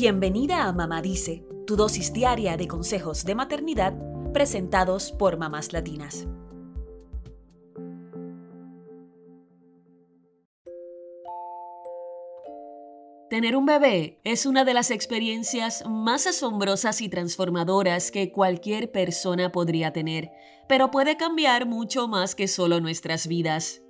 Bienvenida a Mamá Dice, tu dosis diaria de consejos de maternidad presentados por mamás latinas. Tener un bebé es una de las experiencias más asombrosas y transformadoras que cualquier persona podría tener, pero puede cambiar mucho más que solo nuestras vidas.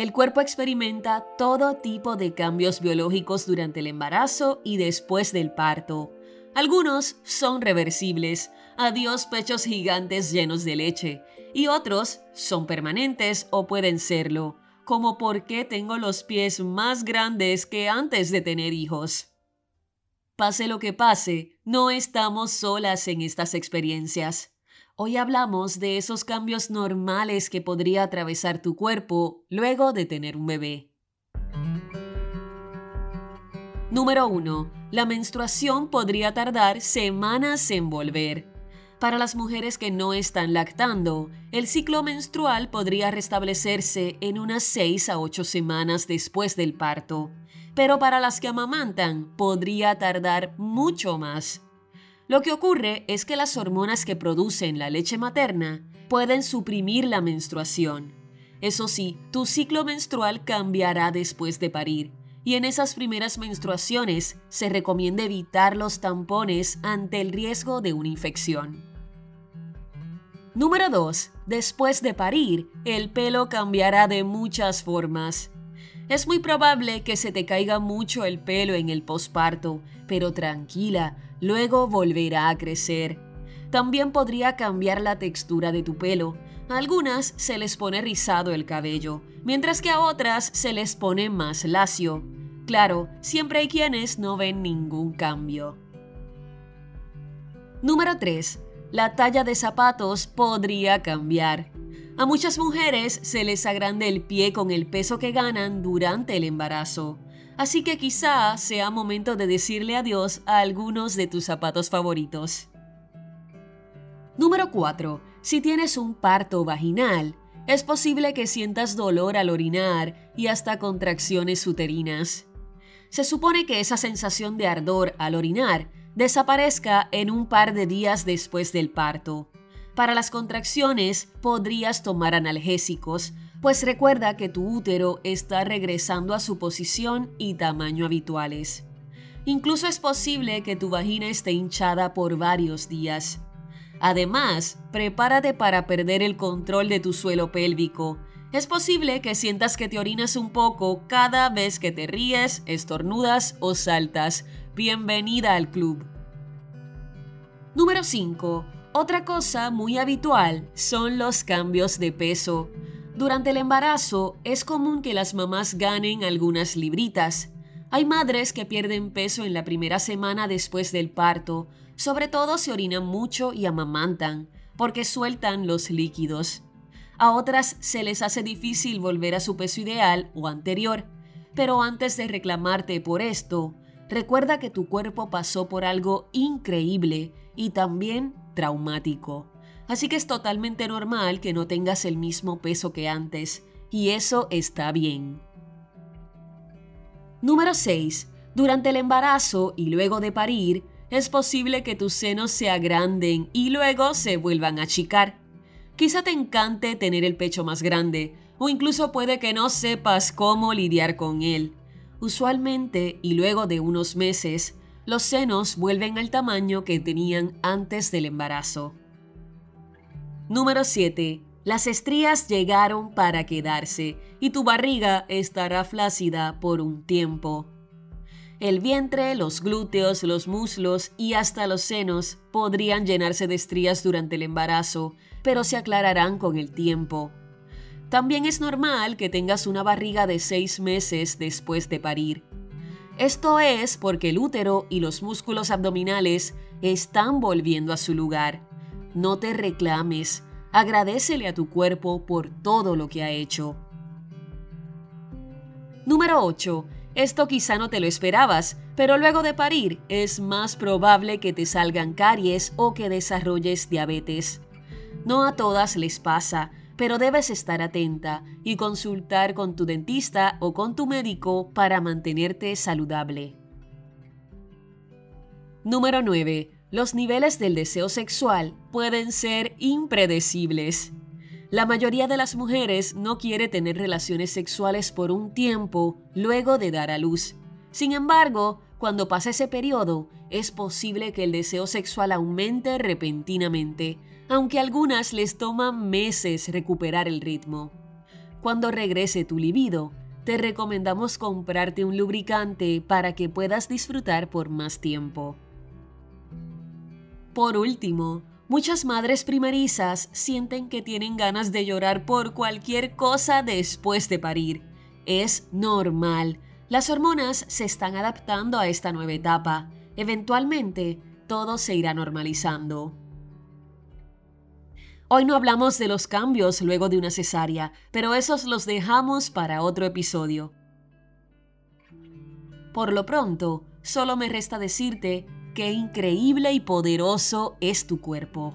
El cuerpo experimenta todo tipo de cambios biológicos durante el embarazo y después del parto. Algunos son reversibles, adiós pechos gigantes llenos de leche, y otros son permanentes o pueden serlo, como por qué tengo los pies más grandes que antes de tener hijos. Pase lo que pase, no estamos solas en estas experiencias. Hoy hablamos de esos cambios normales que podría atravesar tu cuerpo luego de tener un bebé. Número 1. La menstruación podría tardar semanas en volver. Para las mujeres que no están lactando, el ciclo menstrual podría restablecerse en unas 6 a 8 semanas después del parto, pero para las que amamantan podría tardar mucho más. Lo que ocurre es que las hormonas que producen la leche materna pueden suprimir la menstruación. Eso sí, tu ciclo menstrual cambiará después de parir, y en esas primeras menstruaciones se recomienda evitar los tampones ante el riesgo de una infección. Número 2. Después de parir, el pelo cambiará de muchas formas. Es muy probable que se te caiga mucho el pelo en el posparto, pero tranquila, luego volverá a crecer. También podría cambiar la textura de tu pelo. A algunas se les pone rizado el cabello, mientras que a otras se les pone más lacio. Claro, siempre hay quienes no ven ningún cambio. Número 3. La talla de zapatos podría cambiar. A muchas mujeres se les agrande el pie con el peso que ganan durante el embarazo. Así que quizá sea momento de decirle adiós a algunos de tus zapatos favoritos. Número 4. Si tienes un parto vaginal, es posible que sientas dolor al orinar y hasta contracciones uterinas. Se supone que esa sensación de ardor al orinar desaparezca en un par de días después del parto. Para las contracciones podrías tomar analgésicos, pues recuerda que tu útero está regresando a su posición y tamaño habituales. Incluso es posible que tu vagina esté hinchada por varios días. Además, prepárate para perder el control de tu suelo pélvico. Es posible que sientas que te orinas un poco cada vez que te ríes, estornudas o saltas. Bienvenida al club. Número 5. Otra cosa muy habitual son los cambios de peso. Durante el embarazo es común que las mamás ganen algunas libritas. Hay madres que pierden peso en la primera semana después del parto, sobre todo se orinan mucho y amamantan, porque sueltan los líquidos. A otras se les hace difícil volver a su peso ideal o anterior, pero antes de reclamarte por esto, recuerda que tu cuerpo pasó por algo increíble y también traumático. Así que es totalmente normal que no tengas el mismo peso que antes, y eso está bien. Número 6. Durante el embarazo y luego de parir, es posible que tus senos se agranden y luego se vuelvan a achicar. Quizá te encante tener el pecho más grande, o incluso puede que no sepas cómo lidiar con él. Usualmente, y luego de unos meses, los senos vuelven al tamaño que tenían antes del embarazo. Número 7. Las estrías llegaron para quedarse y tu barriga estará flácida por un tiempo. El vientre, los glúteos, los muslos y hasta los senos podrían llenarse de estrías durante el embarazo, pero se aclararán con el tiempo. También es normal que tengas una barriga de seis meses después de parir. Esto es porque el útero y los músculos abdominales están volviendo a su lugar no te reclames, agradecele a tu cuerpo por todo lo que ha hecho. Número 8. Esto quizá no te lo esperabas, pero luego de parir es más probable que te salgan caries o que desarrolles diabetes. No a todas les pasa, pero debes estar atenta y consultar con tu dentista o con tu médico para mantenerte saludable. Número 9. Los niveles del deseo sexual pueden ser impredecibles. La mayoría de las mujeres no quiere tener relaciones sexuales por un tiempo luego de dar a luz. Sin embargo, cuando pasa ese periodo, es posible que el deseo sexual aumente repentinamente, aunque a algunas les toma meses recuperar el ritmo. Cuando regrese tu libido, te recomendamos comprarte un lubricante para que puedas disfrutar por más tiempo. Por último, muchas madres primerizas sienten que tienen ganas de llorar por cualquier cosa después de parir. Es normal. Las hormonas se están adaptando a esta nueva etapa. Eventualmente, todo se irá normalizando. Hoy no hablamos de los cambios luego de una cesárea, pero esos los dejamos para otro episodio. Por lo pronto, solo me resta decirte qué increíble y poderoso es tu cuerpo.